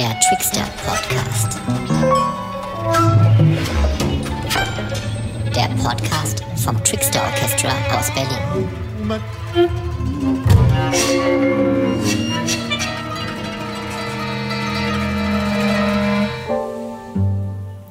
Der Trickster Podcast. Der Podcast vom Trickster Orchestra aus Berlin.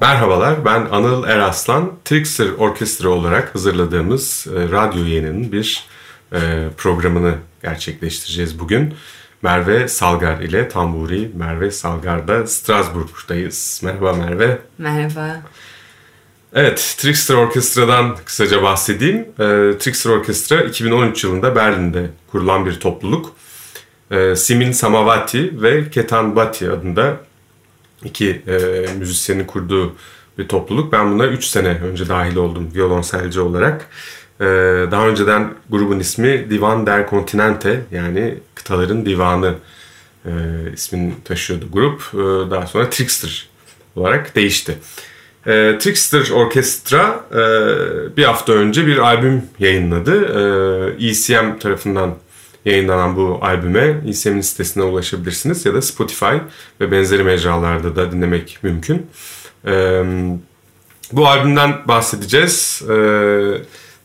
Merhabalar, ben Anıl Eraslan. Trickster Orkestra olarak hazırladığımız e, radyo yayınının bir e, programını gerçekleştireceğiz bugün. Merve Salgar ile Tamburi Merve Salgar'da Strasbourg'dayız. Merhaba Merve. Merhaba. Evet, Trickster Orkestra'dan kısaca bahsedeyim. E, Trickster Orkestra 2013 yılında Berlin'de kurulan bir topluluk. E, Simin Samavati ve Ketan Bati adında iki e, müzisyenin kurduğu bir topluluk. Ben buna 3 sene önce dahil oldum violonselci olarak. E, daha önceden grubun ismi Divan der Continente yani kıtaların divanı e, ismini taşıyordu grup. E, daha sonra Trickster olarak değişti. E, Trickster Orkestra e, bir hafta önce bir albüm yayınladı. E, ECM tarafından yayınlanan bu albüme ECM'in sitesine ulaşabilirsiniz ya da Spotify ve benzeri mecralarda da dinlemek mümkün. E, bu albümden bahsedeceğiz. E,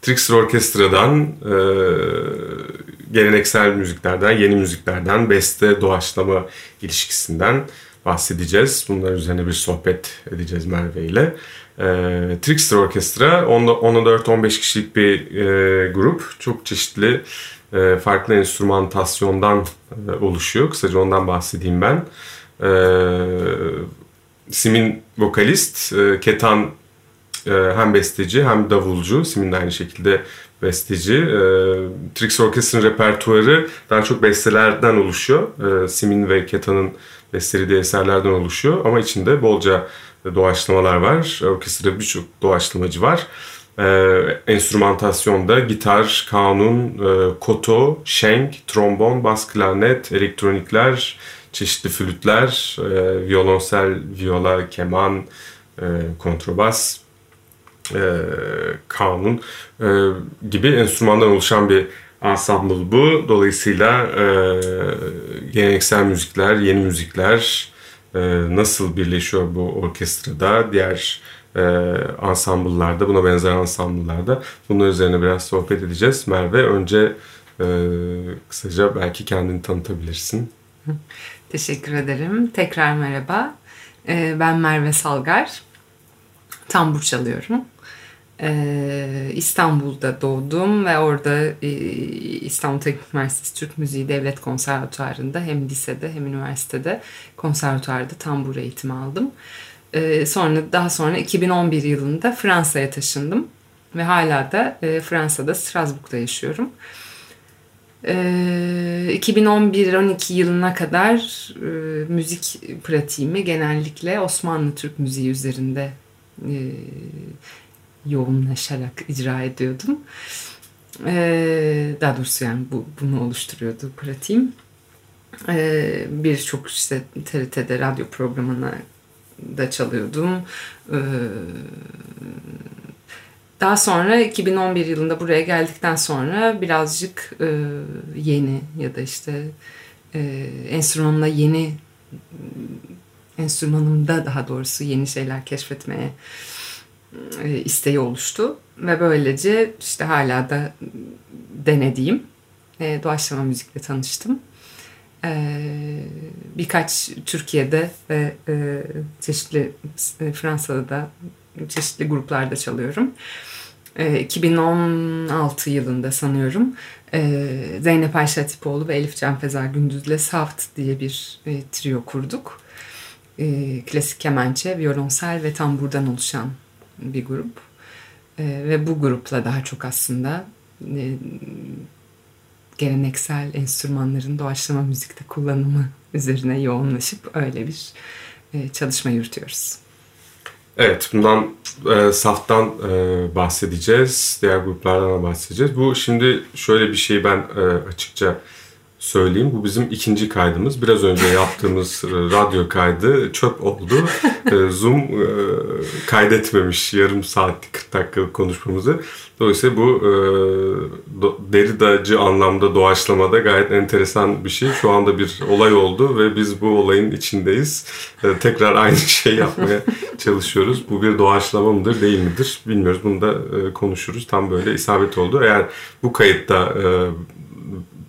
Trickster Orkestra'dan, e, geleneksel müziklerden, yeni müziklerden, beste, doğaçlama ilişkisinden bahsedeceğiz. Bunlar üzerine bir sohbet edeceğiz Merve ile. E, Trickster Orkestra 14-15 kişilik bir e, grup. Çok çeşitli e, farklı enstrümantasyondan e, oluşuyor. Kısaca ondan bahsedeyim ben. E, Sim'in vokalist, e, Ketan hem besteci hem davulcu. Sim'in de aynı şekilde besteci. E, Trix Orkestra'nın repertuarı daha çok bestelerden oluşuyor. E, Sim'in ve Ketan'ın bestelediği eserlerden oluşuyor. Ama içinde bolca doğaçlamalar var. Orkestrada birçok doğaçlamacı var. Ee, enstrümantasyonda gitar, kanun, e, koto, şenk, trombon, bas klarnet, elektronikler, çeşitli flütler, e, violonsel, viola, keman, e, kontrabas, e, kanun e, gibi enstrümandan oluşan bir ensemble bu. Dolayısıyla e, geleneksel müzikler, yeni müzikler e, nasıl birleşiyor bu orkestrada, diğer e, ansambullarda, buna benzer ansambullarda. Bunun üzerine biraz sohbet edeceğiz. Merve önce e, kısaca belki kendini tanıtabilirsin. Teşekkür ederim. Tekrar merhaba. E, ben Merve Salgar. Tambur çalıyorum. E, İstanbul'da doğdum ve orada e, İstanbul Teknik Üniversitesi Türk Müziği Devlet Konservatuarı'nda hem lisede hem üniversitede konservatuarda tambur eğitimi aldım. Ee, sonra daha sonra 2011 yılında Fransa'ya taşındım ve hala da e, Fransa'da Strasbourg'da yaşıyorum. Ee, 2011-12 yılına kadar e, müzik pratiğimi genellikle Osmanlı Türk müziği üzerinde yoğunlaşarak icra ediyordum. Ee, daha doğrusu yani bu, bunu oluşturuyordu pratiğim. Ee, Birçok işte TRT'de radyo programına da çalıyordum. Ee, daha sonra 2011 yılında buraya geldikten sonra birazcık e, yeni ya da işte e, enstrümanla yeni enstrümanımda daha doğrusu yeni şeyler keşfetmeye e, isteği oluştu ve böylece işte hala da denediğim doğaçlama müzikle tanıştım. Ee, birkaç Türkiye'de ve e, çeşitli e, Fransa'da da çeşitli gruplarda çalıyorum. 2016 ee, yılında sanıyorum e, Zeynep Ayşe Atipoğlu ve Elif Can Feza Gündüz'le Saft diye bir trio kurduk. Klasik kemençe, violonsel ve tamburdan oluşan bir grup. Ve bu grupla daha çok aslında geleneksel enstrümanların doğaçlama müzikte kullanımı üzerine yoğunlaşıp öyle bir e, çalışma yürütüyoruz. Evet, bundan e, saftan e, bahsedeceğiz. Diğer gruplardan da bahsedeceğiz. Bu şimdi şöyle bir şey ben e, açıkça söyleyeyim. Bu bizim ikinci kaydımız. Biraz önce yaptığımız radyo kaydı çöp oldu. Zoom kaydetmemiş yarım saatlik 40 dakikalık konuşmamızı. Dolayısıyla bu Derrida'cı anlamda doğaçlamada gayet enteresan bir şey. Şu anda bir olay oldu ve biz bu olayın içindeyiz. Tekrar aynı şey yapmaya çalışıyoruz. Bu bir doğaçlama mıdır değil midir bilmiyoruz. Bunu da konuşuruz. Tam böyle isabet oldu. Eğer bu kayıtta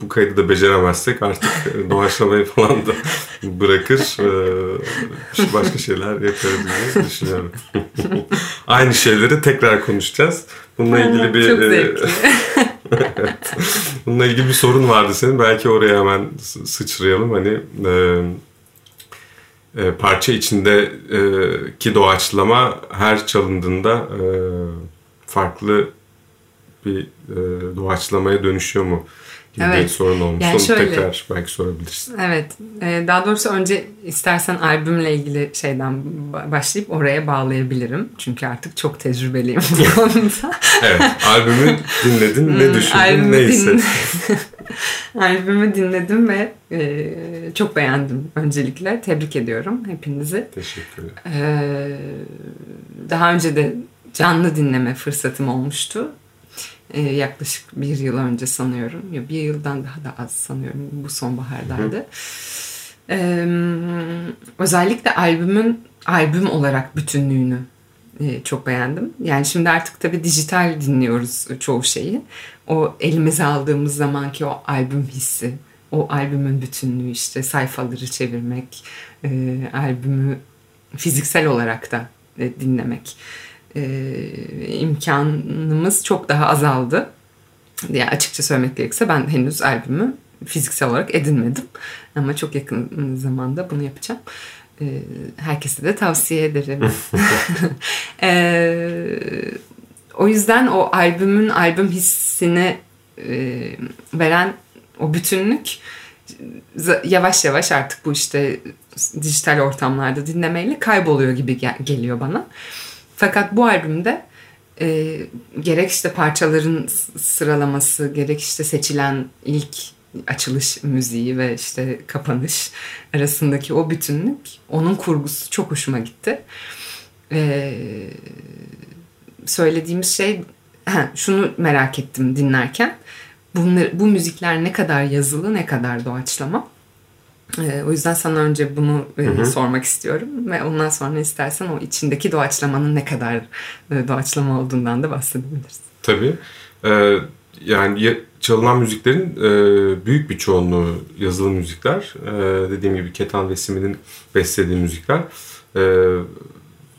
bu kaydı da beceremezsek artık e, doğaçlamayı falan da bırakır e, başka şeyler yaparız diye düşünüyorum. Aynı şeyleri tekrar konuşacağız. Bununla ilgili bir e, evet. Bununla ilgili bir sorun vardı senin. Belki oraya hemen sıçrayalım. Hani e, e, parça içinde e, ki doğaçlama her çalındığında e, farklı bir e, doğaçlamaya dönüşüyor mu? Evet. bir sorun olmuş. Yani Onu şöyle, tekrar belki sorabilirsin. Evet. Ee, daha doğrusu önce istersen albümle ilgili şeyden başlayıp oraya bağlayabilirim. Çünkü artık çok tecrübeliyim bu konuda. evet. Albümü dinledin. ne hmm, düşündün? ne hissettin? albümü dinledim ve e, çok beğendim öncelikle. Tebrik ediyorum hepinizi. Teşekkürler. Ee, daha önce de canlı dinleme fırsatım olmuştu e, yaklaşık bir yıl önce sanıyorum. Ya bir yıldan daha da az sanıyorum bu sonbahardaydı. E, özellikle albümün albüm olarak bütünlüğünü e, çok beğendim. Yani şimdi artık tabii dijital dinliyoruz çoğu şeyi. O elimize aldığımız zamanki o albüm hissi, o albümün bütünlüğü işte sayfaları çevirmek, e, albümü fiziksel olarak da e, dinlemek e, imkanımız çok daha azaldı. Yani açıkça söylemek gerekirse ben henüz albümü fiziksel olarak edinmedim. Ama çok yakın zamanda bunu yapacağım. E, herkese de tavsiye ederim. e, o yüzden o albümün albüm hissini e, veren o bütünlük yavaş yavaş artık bu işte dijital ortamlarda dinlemeyle kayboluyor gibi gel- geliyor bana. Fakat bu albümde e, gerek işte parçaların sıralaması, gerek işte seçilen ilk açılış müziği ve işte kapanış arasındaki o bütünlük, onun kurgusu çok hoşuma gitti. Ee, söylediğimiz şey, ha, şunu merak ettim dinlerken, bunlar, bu müzikler ne kadar yazılı, ne kadar doğaçlama. E, o yüzden sana önce bunu e, hı hı. sormak istiyorum ve ondan sonra istersen o içindeki doğaçlamanın ne kadar e, doğaçlama olduğundan da bahsedebiliriz. Tabii. Ee, yani çalınan müziklerin e, büyük bir çoğunluğu yazılı müzikler. E, dediğim gibi Ketan ve Simi'nin beslediği müzikler. E,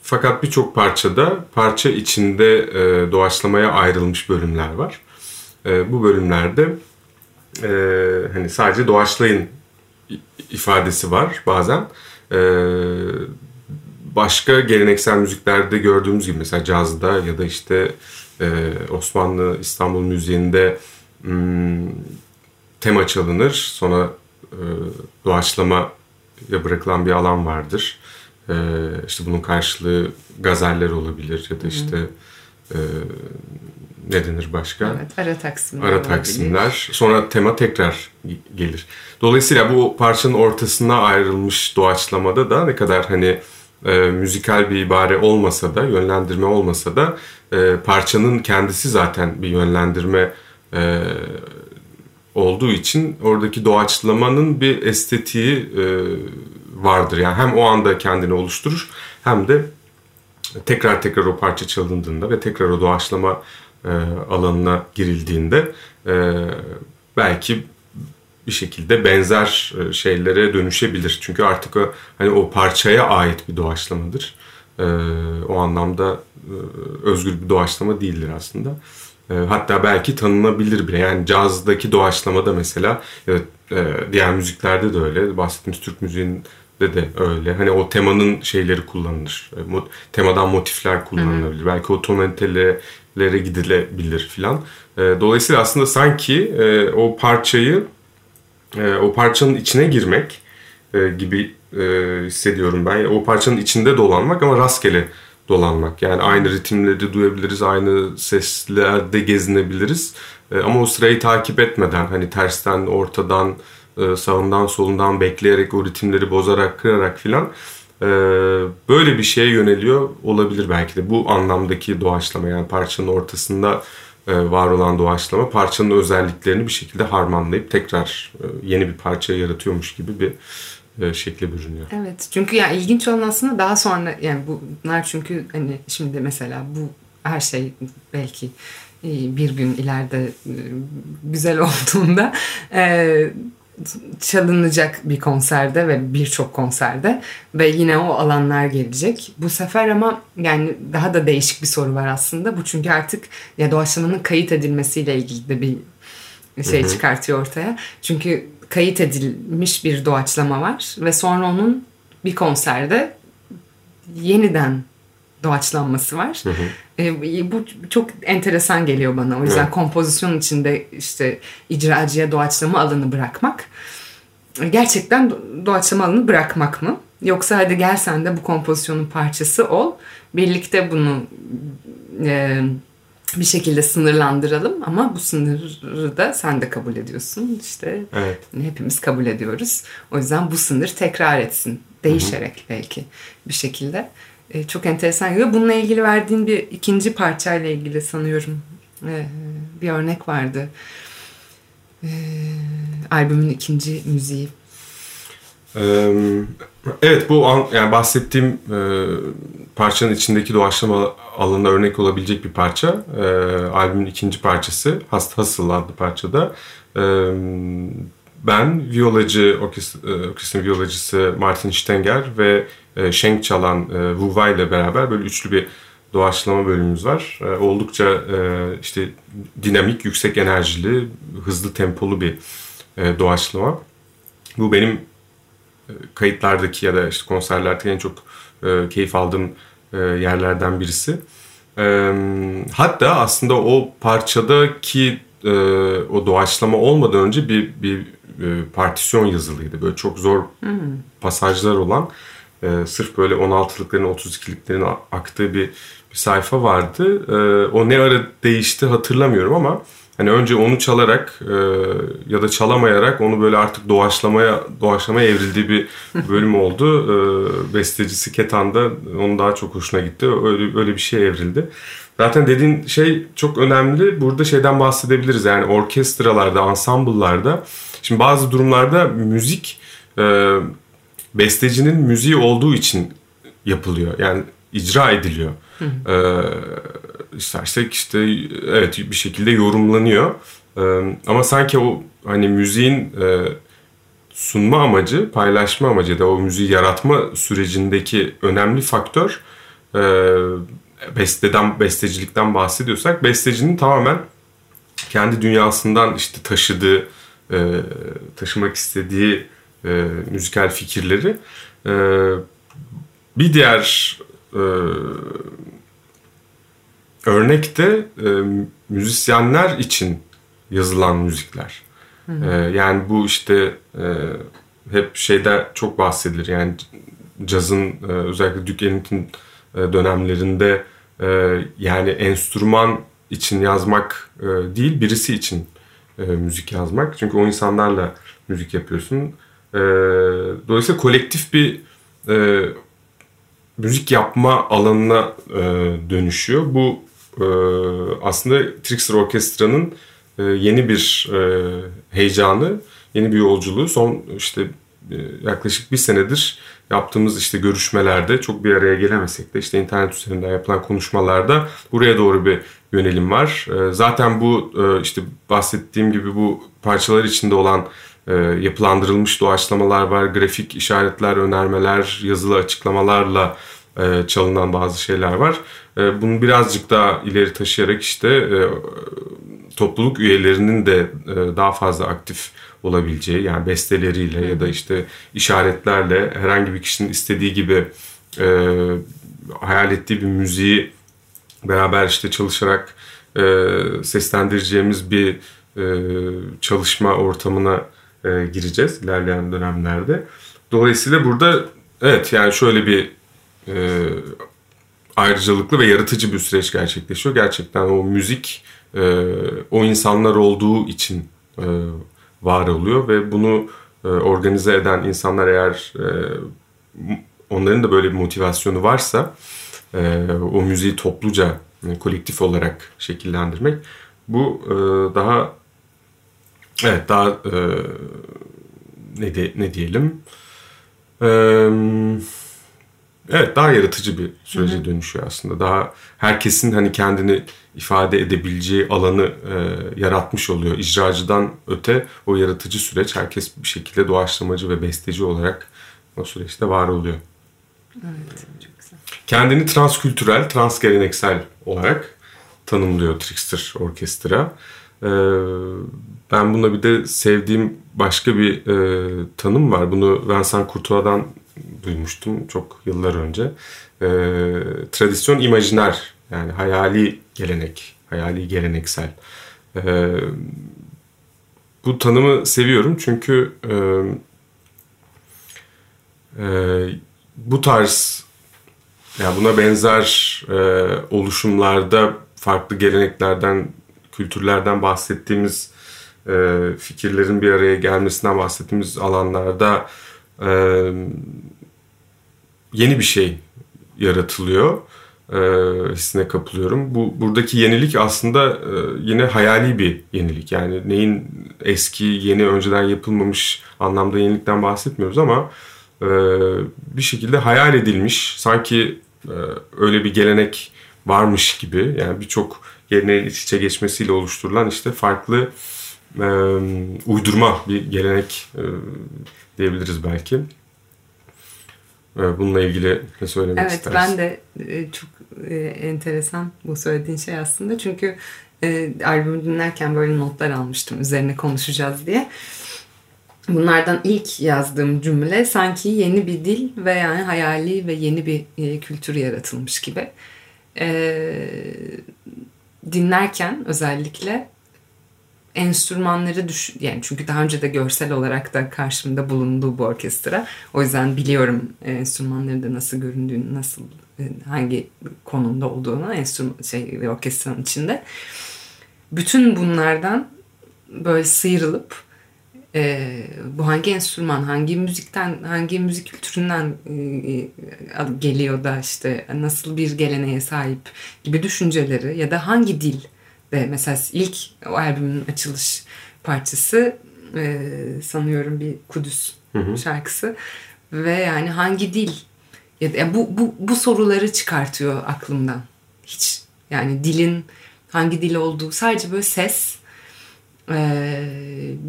fakat birçok parçada parça içinde e, doğaçlamaya ayrılmış bölümler var. E, bu bölümlerde e, hani sadece doğaçlayın ifadesi var bazen. Ee, başka geleneksel müziklerde gördüğümüz gibi mesela cazda ya da işte e, Osmanlı İstanbul müziğinde hmm, tema çalınır. Sonra e, doğaçlamaya bırakılan bir alan vardır. E, işte bunun karşılığı gazeller olabilir ya da işte e, ne denir başka? Evet, ara taksimler. Ara taksimler. Olabilir. Sonra tema tekrar gelir. Dolayısıyla bu parçanın ortasına ayrılmış doğaçlamada da ne kadar hani e, müzikal bir ibare olmasa da, yönlendirme olmasa da e, parçanın kendisi zaten bir yönlendirme e, olduğu için oradaki doğaçlamanın bir estetiği e, vardır. Yani hem o anda kendini oluşturur hem de tekrar tekrar o parça çalındığında ve tekrar o doğaçlama e, alanına girildiğinde e, belki bir şekilde benzer e, şeylere dönüşebilir. Çünkü artık o, hani o parçaya ait bir doğaçlamadır. O anlamda özgür bir doğaçlama değildir aslında. Hatta belki tanınabilir bile. Yani cazdaki doğaçlamada mesela evet, e, diğer müziklerde de öyle. Bahsettiğimiz Türk müziğinde de öyle. Hani o temanın şeyleri kullanılır. E, temadan motifler kullanılabilir. Hı hı. Belki o tonalitelere gidilebilir filan. E, dolayısıyla aslında sanki e, o parçayı o parçanın içine girmek gibi hissediyorum ben. O parçanın içinde dolanmak ama rastgele dolanmak. Yani aynı ritimleri duyabiliriz, aynı seslerde gezinebiliriz. Ama o sırayı takip etmeden hani tersten, ortadan e, sağından solundan bekleyerek o ritimleri bozarak kırarak filan e, böyle bir şeye yöneliyor olabilir belki de bu anlamdaki doğaçlama yani parçanın ortasında e, var olan doğaçlama parçanın özelliklerini bir şekilde harmanlayıp tekrar e, yeni bir parça yaratıyormuş gibi bir şekle bürünüyor. Evet çünkü yani ilginç olan aslında daha sonra yani bunlar çünkü hani şimdi mesela bu her şey belki bir gün ileride güzel olduğunda çalınacak bir konserde ve birçok konserde ve yine o alanlar gelecek. Bu sefer ama yani daha da değişik bir soru var aslında. Bu çünkü artık ya doğaçlamanın kayıt edilmesiyle ilgili de bir şey Hı-hı. çıkartıyor ortaya. Çünkü kayıt edilmiş bir doğaçlama var ve sonra onun bir konserde yeniden doğaçlanması var. Hı hı. E, bu çok enteresan geliyor bana. O yüzden evet. kompozisyon içinde işte icracıya doğaçlama alanı bırakmak. Gerçekten doğaçlama alanı bırakmak mı? Yoksa hadi gel sen de bu kompozisyonun parçası ol. Birlikte bunu e, bir şekilde sınırlandıralım ama bu sınırı da sen de kabul ediyorsun. İşte evet. hepimiz kabul ediyoruz. O yüzden bu sınır tekrar etsin. Değişerek Hı-hı. belki bir şekilde. E, çok enteresan geliyor. Bununla ilgili verdiğin bir ikinci parçayla ilgili sanıyorum e, bir örnek vardı. E, albümün ikinci müziği. Evet bu an, yani bahsettiğim e, parçanın içindeki doğaçlama alanına örnek olabilecek bir parça. E, albümün ikinci parçası Hast Hustle adlı parçada. E, ben violacı, orkestra, violacısı Martin Stenger ve e, Schenk çalan e, Wei ile beraber böyle üçlü bir doğaçlama bölümümüz var. E, oldukça e, işte dinamik, yüksek enerjili, hızlı tempolu bir e, doğaçlama. Bu benim e, kayıtlardaki ya da işte konserlerdeki en çok e, keyif aldığım e, yerlerden birisi. E, hatta aslında o parçadaki e, o doğaçlama olmadan önce bir, bir e, partisyon yazılıydı. Böyle çok zor hmm. pasajlar olan e, sırf böyle 16'lıkların 32'liklerin aktığı bir, bir sayfa vardı. E, o ne ara değişti hatırlamıyorum ama hani önce onu çalarak e, ya da çalamayarak onu böyle artık doğaçlamaya doğaçlamaya evrildiği bir bölüm oldu. E, bestecisi Ketan'da onun daha çok hoşuna gitti. Öyle öyle bir şey evrildi. Zaten dediğin şey çok önemli. Burada şeyden bahsedebiliriz. Yani orkestralarda, ansambullarda. Şimdi bazı durumlarda müzik e, bestecinin müziği olduğu için yapılıyor. Yani icra ediliyor. Hı hı. Ee, istersek işte evet bir şekilde yorumlanıyor. Ee, ama sanki o hani müziğin e, sunma amacı, paylaşma amacı da o müziği yaratma sürecindeki önemli faktör e, besteden, bestecilikten bahsediyorsak bestecinin tamamen kendi dünyasından işte taşıdığı, e, taşımak istediği müzikal fikirleri. Bir diğer örnek de e, müzisyenler için yazılan müzikler. Hı hı. E, yani bu işte e, hep şeyde çok bahsedilir. Yani cazın e, özellikle Duke Ellington e, dönemlerinde e, yani enstrüman için yazmak e, değil birisi için e, müzik yazmak. Çünkü o insanlarla müzik yapıyorsun. E, dolayısıyla kolektif bir e, müzik yapma alanına e, dönüşüyor. Bu e, aslında Trixter Orkestra'nın e, yeni bir e, heyecanı, yeni bir yolculuğu. Son işte e, yaklaşık bir senedir yaptığımız işte görüşmelerde çok bir araya gelemesek de işte internet üzerinden yapılan konuşmalarda buraya doğru bir yönelim var. Zaten bu işte bahsettiğim gibi bu parçalar içinde olan yapılandırılmış doğaçlamalar var, grafik işaretler, önermeler, yazılı açıklamalarla çalınan bazı şeyler var. E, bunu birazcık daha ileri taşıyarak işte e, topluluk üyelerinin de e, daha fazla aktif olabileceği yani besteleriyle ya da işte işaretlerle herhangi bir kişinin istediği gibi hayal ettiği bir müziği beraber işte çalışarak seslendireceğimiz bir çalışma ortamına gireceğiz ilerleyen dönemlerde. Dolayısıyla burada evet yani şöyle bir ayrıcalıklı ve yaratıcı bir süreç gerçekleşiyor. Gerçekten o müzik e, o insanlar olduğu için e, var oluyor ve bunu e, organize eden insanlar eğer e, onların da böyle bir motivasyonu varsa e, o müziği topluca yani kolektif olarak şekillendirmek bu e, daha evet daha e, ne de, ne diyelim e, evet daha yaratıcı bir sürece dönüşüyor aslında daha herkesin hani kendini ifade edebileceği alanı e, yaratmış oluyor icracıdan öte o yaratıcı süreç herkes bir şekilde doğaçlamacı ve besteci olarak o süreçte var oluyor. Evet, çok güzel. Kendini transkültürel, transgeleneksel olarak tanımlıyor Trickster Orkestra. Ee, ben buna bir de sevdiğim başka bir e, tanım var. Bunu Vincent Courtois'dan duymuştum çok yıllar önce. Ee, tradisyon imajiner yani hayali gelenek, hayali geleneksel. Ee, bu tanımı seviyorum çünkü e, e, bu tarz yani buna benzer e, oluşumlarda farklı geleneklerden, kültürlerden bahsettiğimiz e, fikirlerin bir araya gelmesinden bahsettiğimiz alanlarda e, yeni bir şey yaratılıyor. E, hissine kapılıyorum. Bu buradaki yenilik aslında e, yine hayali bir yenilik. Yani neyin eski, yeni, önceden yapılmamış anlamda yenilikten bahsetmiyoruz ama e, bir şekilde hayal edilmiş, sanki e, öyle bir gelenek varmış gibi yani birçok geleneğin iç içe geçmesiyle oluşturulan işte farklı e, uydurma bir gelenek e, diyebiliriz belki. E, bununla ilgili ne söylemek evet, istersin? Evet ben de e, çok e, enteresan bu söylediğin şey aslında. Çünkü e, albümü dinlerken böyle notlar almıştım üzerine konuşacağız diye. Bunlardan ilk yazdığım cümle sanki yeni bir dil ve yani hayali ve yeni bir kültür yaratılmış gibi. Dinlerken özellikle enstrümanları düş yani çünkü daha önce de görsel olarak da karşımda bulunduğu bu orkestra. O yüzden biliyorum enstrümanları da nasıl göründüğünü, nasıl hangi konumda olduğunu enstrüman şey orkestranın içinde. Bütün bunlardan böyle sıyrılıp e, bu hangi enstrüman, hangi müzikten, hangi müzik kültüründen e, geliyor da işte nasıl bir geleneğe sahip gibi düşünceleri ya da hangi dil de mesela ilk o albümün açılış parçası e, sanıyorum bir Kudüs hı hı. şarkısı ve yani hangi dil ya da, bu, bu, bu soruları çıkartıyor aklımdan. Hiç yani dilin hangi dil olduğu sadece böyle ses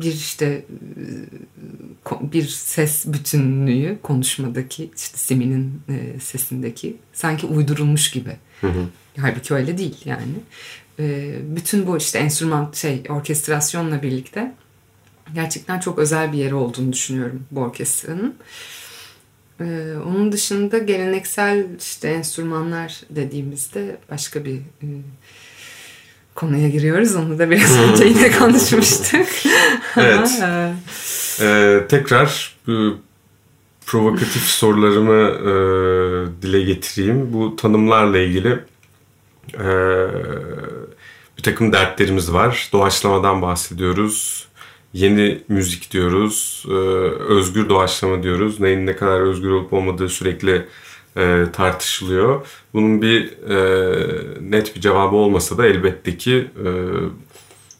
bir işte bir ses bütünlüğü konuşmadaki işte Simi'nin sesindeki sanki uydurulmuş gibi. Hı hı. Halbuki öyle değil yani. Bütün bu işte enstrüman şey orkestrasyonla birlikte gerçekten çok özel bir yeri olduğunu düşünüyorum bu orkestranın. Onun dışında geleneksel işte enstrümanlar dediğimizde başka bir konuya giriyoruz. Onu da biraz önce yine konuşmuştuk. evet. ee, tekrar bu provokatif sorularımı e, dile getireyim. Bu tanımlarla ilgili e, bir takım dertlerimiz var. Doğaçlamadan bahsediyoruz. Yeni müzik diyoruz. E, özgür doğaçlama diyoruz. Neyin ne kadar özgür olup olmadığı sürekli e, tartışılıyor. Bunun bir e, net bir cevabı olmasa da elbette ki e,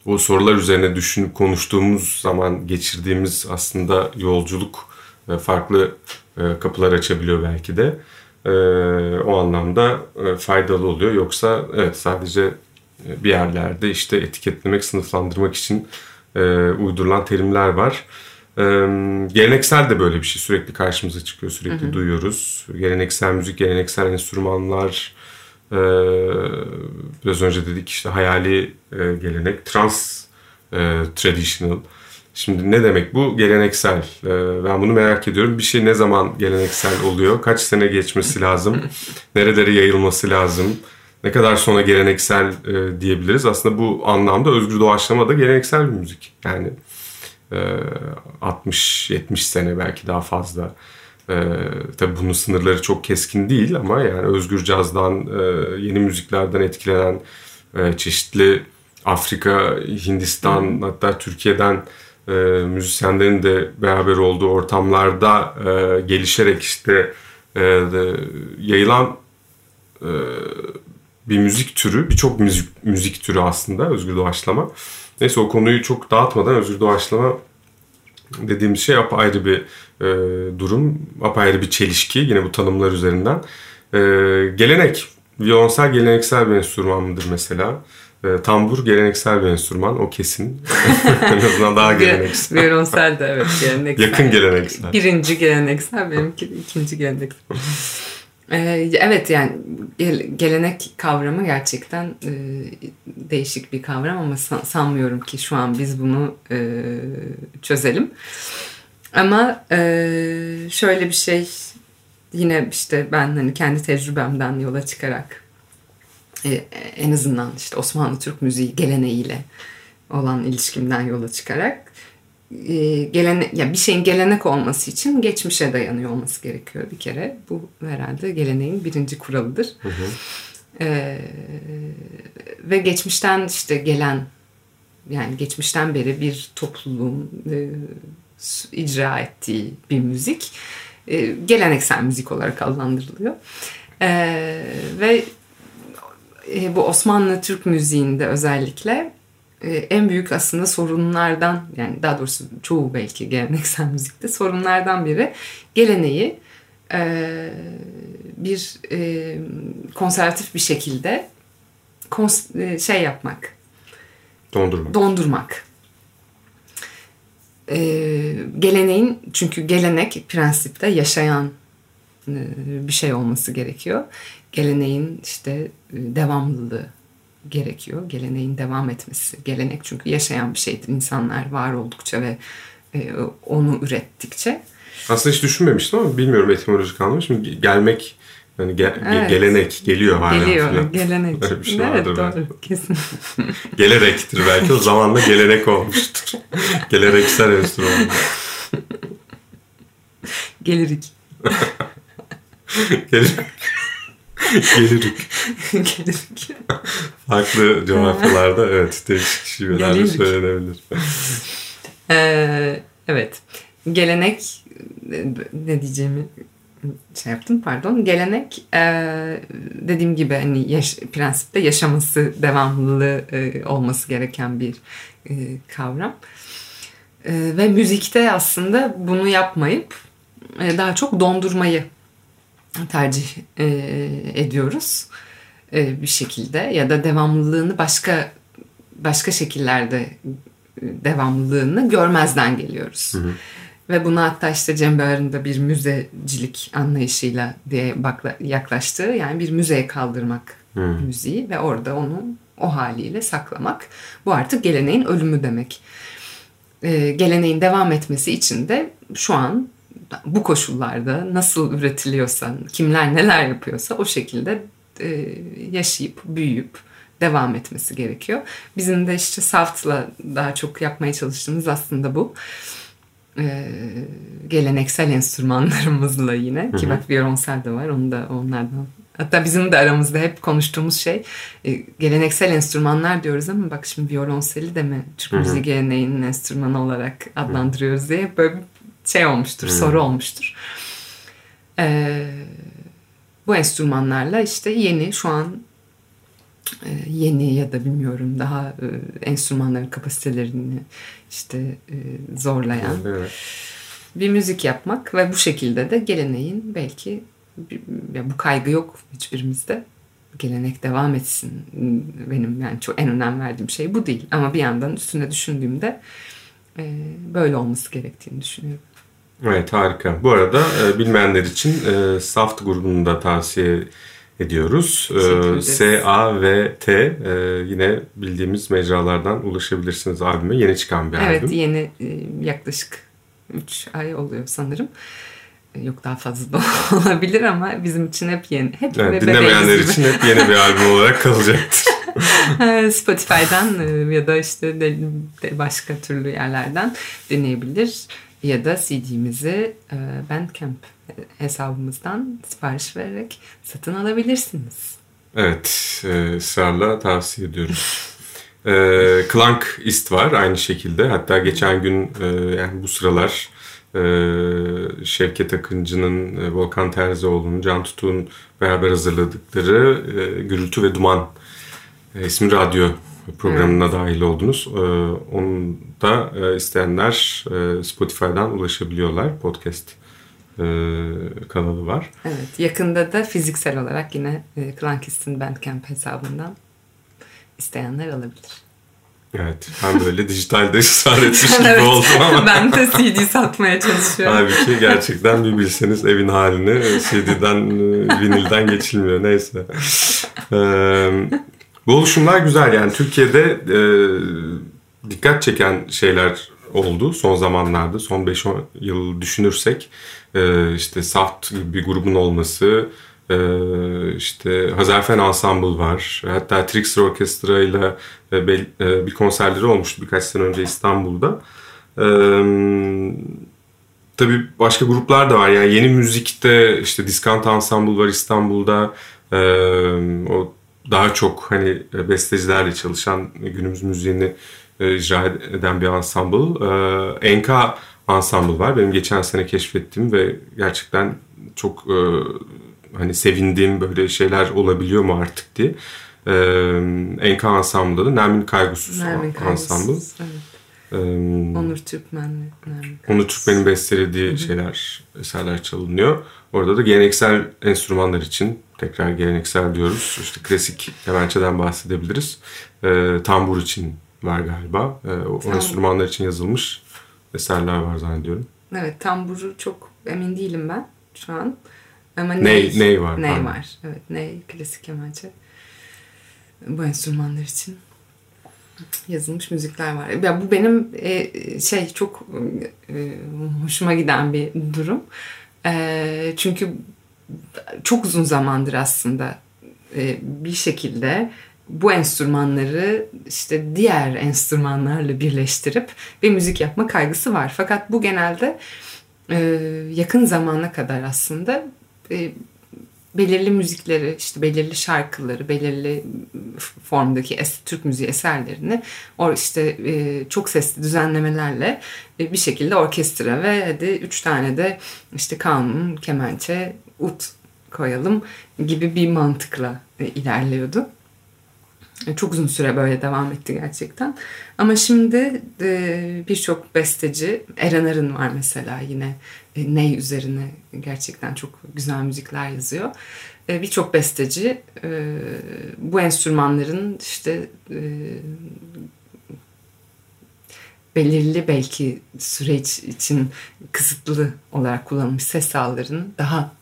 o sorular üzerine düşünüp konuştuğumuz zaman geçirdiğimiz aslında yolculuk e, farklı kapılar açabiliyor belki de. O anlamda faydalı oluyor. Yoksa evet sadece bir yerlerde işte etiketlemek, sınıflandırmak için e, uydurulan terimler var. Ee, geleneksel de böyle bir şey sürekli karşımıza çıkıyor sürekli hı hı. duyuyoruz. Geleneksel müzik, geleneksel enstrümanlar e, biraz önce dedik işte hayali e, gelenek, trans e, traditional. Şimdi ne demek bu? Geleneksel. E, ben bunu merak ediyorum. Bir şey ne zaman geleneksel oluyor? Kaç sene geçmesi lazım? Nerelere yayılması lazım? Ne kadar sonra geleneksel e, diyebiliriz? Aslında bu anlamda özgür doğaçlama da geleneksel bir müzik. Yani 60-70 sene belki daha fazla. Ee, tabii bunun sınırları çok keskin değil ama yani özgür cazdan, e, yeni müziklerden etkilenen e, çeşitli Afrika, Hindistan hmm. hatta Türkiye'den e, müzisyenlerin de beraber olduğu ortamlarda e, gelişerek işte e, de, yayılan e, bir müzik türü, birçok müzik, müzik türü aslında özgür doğaçlama. Neyse o konuyu çok dağıtmadan özgür doğaçlama dediğimiz şey apayrı bir e, durum, apayrı bir çelişki yine bu tanımlar üzerinden. E, gelenek, violonsel geleneksel bir enstrüman mıdır mesela? E, tambur geleneksel bir enstrüman o kesin. en azından daha geleneksel. Violonsel de evet geleneksel. Yakın geleneksel. Birinci geleneksel benimki ikinci geleneksel. Ee, evet yani gelenek kavramı gerçekten e, değişik bir kavram ama sanmıyorum ki şu an biz bunu e, çözelim. Ama e, şöyle bir şey yine işte ben hani kendi tecrübemden yola çıkarak en azından işte Osmanlı Türk müziği geleneğiyle olan ilişkimden yola çıkarak e, gelene, ya bir şeyin gelenek olması için geçmişe dayanıyor olması gerekiyor bir kere. Bu herhalde geleneğin birinci kuralıdır. Hı hı. E, ve geçmişten işte gelen yani geçmişten beri bir topluluğun e, icra ettiği bir müzik e, geleneksel müzik olarak adlandırılıyor. E, ve e, bu Osmanlı Türk müziğinde özellikle en büyük aslında sorunlardan yani daha doğrusu çoğu belki geleneksel müzikte sorunlardan biri geleneği e, bir e, konservatif bir şekilde e, şey yapmak. Dondurmak. Dondurmak. E, geleneğin çünkü gelenek prensipte yaşayan e, bir şey olması gerekiyor. Geleneğin işte devamlılığı gerekiyor. Geleneğin devam etmesi. Gelenek çünkü yaşayan bir şeydir. İnsanlar var oldukça ve e, onu ürettikçe. Aslında hiç düşünmemiştim ama bilmiyorum etimolojik anlamı. Şimdi gelmek yani ge- evet. gelenek geliyor hala. Geliyor falan. gelenek. Öyle bir şey evet doğru belki. kesin. Gelerektir belki o zamanla gelenek olmuştur. Geleneksel enstrüman. Gelirik. Gelirik. Gelirik. Gelirik. Farklı coğrafyalarda evet değişik şivelerle söylenebilir. Ee, evet. Gelenek ne diyeceğimi şey yaptım pardon. Gelenek e, dediğim gibi hani yaş, prensipte yaşaması devamlı e, olması gereken bir e, kavram. E, ve müzikte aslında bunu yapmayıp e, daha çok dondurmayı tercih e, ediyoruz e, bir şekilde ya da devamlılığını başka başka şekillerde e, devamlılığını görmezden geliyoruz. Hı hı. Ve buna hatta işte Cem da bir müzecilik anlayışıyla diye bakla, yaklaştığı yani bir müzeye kaldırmak hı. müziği ve orada onu o haliyle saklamak. Bu artık geleneğin ölümü demek. Ee, geleneğin devam etmesi için de şu an bu koşullarda nasıl üretiliyorsa, kimler neler yapıyorsa o şekilde e, yaşayıp, büyüyüp devam etmesi gerekiyor. Bizim de işte Saft'la daha çok yapmaya çalıştığımız aslında bu. E, geleneksel enstrümanlarımızla yine hı hı. ki bak violonsel de var onu da onlardan Hatta bizim de aramızda hep konuştuğumuz şey e, geleneksel enstrümanlar diyoruz ama bak şimdi violonseli de mi Türk müziği geleneğinin enstrümanı olarak adlandırıyoruz diye böyle şey olmuştur, hmm. soru olmuştur. Ee, bu enstrümanlarla işte yeni şu an e, yeni ya da bilmiyorum daha e, enstrümanların kapasitelerini işte e, zorlayan evet. bir müzik yapmak ve bu şekilde de geleneğin belki ya bu kaygı yok hiçbirimizde gelenek devam etsin benim yani çok en önem verdiğim şey bu değil ama bir yandan üstüne düşündüğümde böyle olması gerektiğini düşünüyorum. Evet harika. Bu arada e, bilmeyenler için e, Saft grubunu da tavsiye ediyoruz. E, S, A ve T e, yine bildiğimiz mecralardan ulaşabilirsiniz albüme. Yeni çıkan bir evet, albüm. Evet yeni e, yaklaşık 3 ay oluyor sanırım. E, yok daha fazla da olabilir ama bizim için hep yeni. Hep evet, dinlemeyenler için hep yeni bir albüm olarak kalacaktır. Spotify'dan e, ya da işte başka türlü yerlerden dinleyebilir ya da CD'mizi e, Bandcamp hesabımızdan sipariş vererek satın alabilirsiniz. Evet, e, ısrarla tavsiye ediyoruz. E, Clank East var aynı şekilde. Hatta geçen gün e, yani bu sıralar e, Şevket Akıncı'nın, e, Volkan Terzioğlu'nun, Can Tutuk'un beraber hazırladıkları e, Gürültü ve Duman e, ismi radyo programına evet. dahil oldunuz. E, onu da e, isteyenler e, Spotify'dan ulaşabiliyorlar. Podcast e, kanalı var. Evet. Yakında da fiziksel olarak yine e, Clankist'in Bandcamp hesabından isteyenler alabilir. Evet. Ben böyle dijitalde ısrar etmiş gibi evet, oldum ama. ben de CD satmaya çalışıyorum. Halbuki gerçekten bir bilseniz evin halini CD'den, vinilden geçilmiyor. Neyse. Ee, bu oluşumlar güzel. Yani Türkiye'de e, dikkat çeken şeyler oldu son zamanlarda. Son 5-10 yıl düşünürsek e, işte Saft bir grubun olması, e, işte Hazarfen Ensemble var. Hatta Trixer Orkestra ile e, bir konserleri olmuştu birkaç sene önce İstanbul'da. E, tabii başka gruplar da var. Yani yeni müzikte işte Discount Ensemble var İstanbul'da. E, o daha çok hani bestecilerle çalışan günümüz müziğini e, icra eden bir ensemble. E, Enka ensemble var. Benim geçen sene keşfettiğim ve gerçekten çok e, hani sevindiğim böyle şeyler olabiliyor mu artık diye. E, Enka ensemble'da da Nermin Kaygusuz Nermin Kaygusuz, ensemble. Evet. Ee, Onur Türkmen'le Onur Türkmen'in bestelediği Hı-hı. şeyler, eserler çalınıyor. Orada da geleneksel enstrümanlar için tekrar geleneksel diyoruz. İşte klasik kemençeden bahsedebiliriz. Ee, tambur için var galiba. Ee, o Tam. enstrümanlar için yazılmış eserler var zannediyorum. Evet tamburu çok emin değilim ben şu an. Ama ney, ney, ney var. Ney var. Evet ney klasik kemençe. Bu enstrümanlar için yazılmış müzikler var. Ya bu benim e, şey çok e, hoşuma giden bir durum. E, çünkü çok uzun zamandır aslında e, bir şekilde bu enstrümanları işte diğer enstrümanlarla birleştirip bir müzik yapma kaygısı var. Fakat bu genelde e, yakın zamana kadar aslında e, belirli müzikleri, işte belirli şarkıları, belirli formdaki es, Türk müziği eserlerini o işte e, çok sesli düzenlemelerle e, bir şekilde orkestra ve hadi üç tane de işte kanun, kemençe, ut koyalım gibi bir mantıkla e, ilerliyordu. Çok uzun süre böyle devam etti gerçekten. Ama şimdi e, birçok besteci, Eren Arın var mesela yine e, Ney üzerine gerçekten çok güzel müzikler yazıyor. E, birçok besteci e, bu enstrümanların işte e, belirli belki süreç için kısıtlı olarak kullanılmış ses sahalarını daha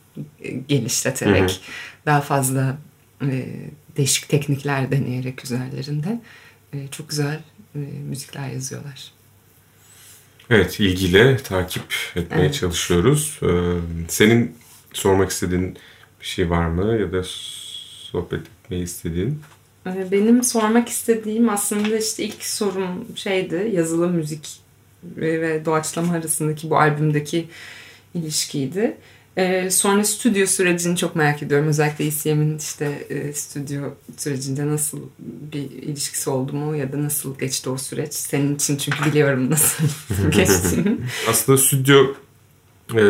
e, genişleterek, hı hı. daha fazla e, değişik teknikler deneyerek üzerlerinde e, çok güzel e, müzikler yazıyorlar. Evet, ilgiyle takip etmeye evet. çalışıyoruz. Ee, senin sormak istediğin bir şey var mı ya da sohbet etmeyi istediğin? Benim sormak istediğim aslında işte ilk sorum şeydi yazılı müzik ve doğaçlama arasındaki bu albümdeki ilişkiydi. Ee, sonra stüdyo sürecini çok merak ediyorum. Özellikle ECM'in işte e, stüdyo sürecinde nasıl bir ilişkisi oldu mu ya da nasıl geçti o süreç? Senin için çünkü biliyorum nasıl geçtiğini. Aslında stüdyo e,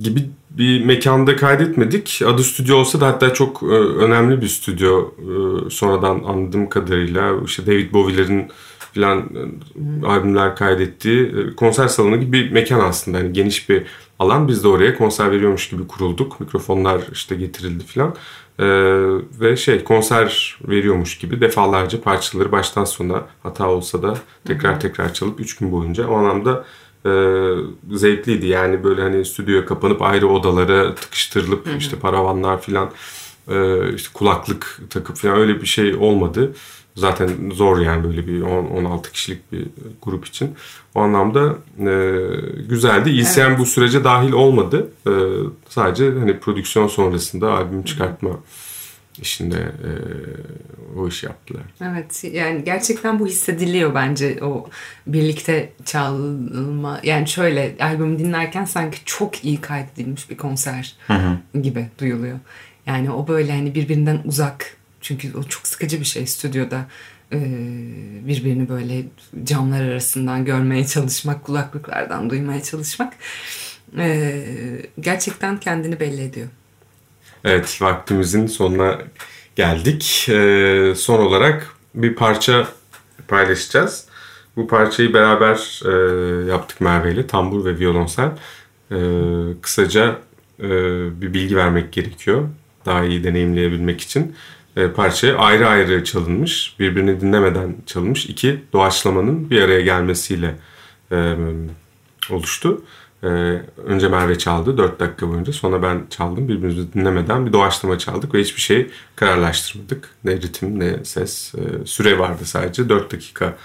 gibi bir mekanda kaydetmedik. Adı stüdyo olsa da hatta çok e, önemli bir stüdyo. E, sonradan anladığım kadarıyla işte David Bowie'lerin falan hmm. albümler kaydettiği e, konser salonu gibi bir mekan aslında. Yani geniş bir alan. Biz de oraya konser veriyormuş gibi kurulduk. Mikrofonlar işte getirildi falan. Ee, ve şey konser veriyormuş gibi defalarca parçaları baştan sona hata olsa da tekrar tekrar çalıp 3 gün boyunca o anlamda e, zevkliydi. Yani böyle hani stüdyoya kapanıp ayrı odalara tıkıştırılıp işte paravanlar filan e, işte kulaklık takıp falan öyle bir şey olmadı. Zaten zor yani böyle bir 10-16 kişilik bir grup için. O anlamda e, güzeldi. ECM evet. bu sürece dahil olmadı. E, sadece hani prodüksiyon sonrasında albüm çıkartma işinde e, o işi yaptılar. Evet yani gerçekten bu hissediliyor bence o birlikte çalma yani şöyle albümü dinlerken sanki çok iyi kaydedilmiş bir konser hı hı. gibi duyuluyor. Yani o böyle hani birbirinden uzak çünkü o çok sıkıcı bir şey stüdyoda birbirini böyle camlar arasından görmeye çalışmak, kulaklıklardan duymaya çalışmak gerçekten kendini belli ediyor. Evet, vaktimizin sonuna geldik. Son olarak bir parça paylaşacağız. Bu parçayı beraber yaptık Merve ile. Tambur ve violonsel. Kısaca bir bilgi vermek gerekiyor. Daha iyi deneyimleyebilmek için. E, parça ayrı ayrı çalınmış. Birbirini dinlemeden çalınmış. iki doğaçlamanın bir araya gelmesiyle e, oluştu. E, önce Merve çaldı 4 dakika boyunca. Sonra ben çaldım. Birbirimizi dinlemeden bir doğaçlama çaldık ve hiçbir şey kararlaştırmadık. Ne ritim ne ses. Süre vardı sadece. 4 dakika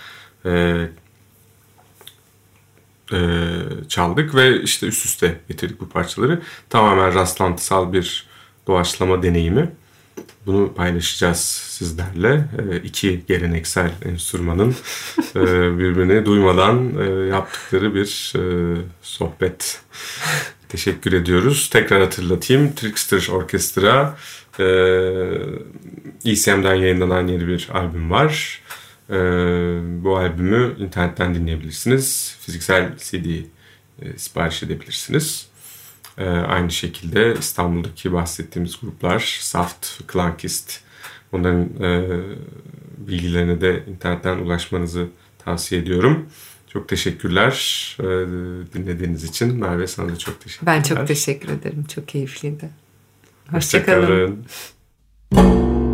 e, çaldık ve işte üst üste getirdik bu parçaları. Tamamen rastlantısal bir doğaçlama deneyimi. Bunu paylaşacağız sizlerle. E, iki geleneksel enstrümanın e, birbirini duymadan e, yaptıkları bir e, sohbet. Teşekkür ediyoruz. Tekrar hatırlatayım. Trickster Orkestra e, ECM'den yayınlanan yeni bir albüm var. E, bu albümü internetten dinleyebilirsiniz. Fiziksel CD e, sipariş edebilirsiniz. E, aynı şekilde İstanbul'daki bahsettiğimiz gruplar Saft, Klankist onların e, bilgilerine de internetten ulaşmanızı tavsiye ediyorum. Çok teşekkürler e, dinlediğiniz için. Merve sana da çok teşekkürler. Ben çok teşekkür ederim. Çok keyifliydi. Hoşçakalın. Hoşçakalın.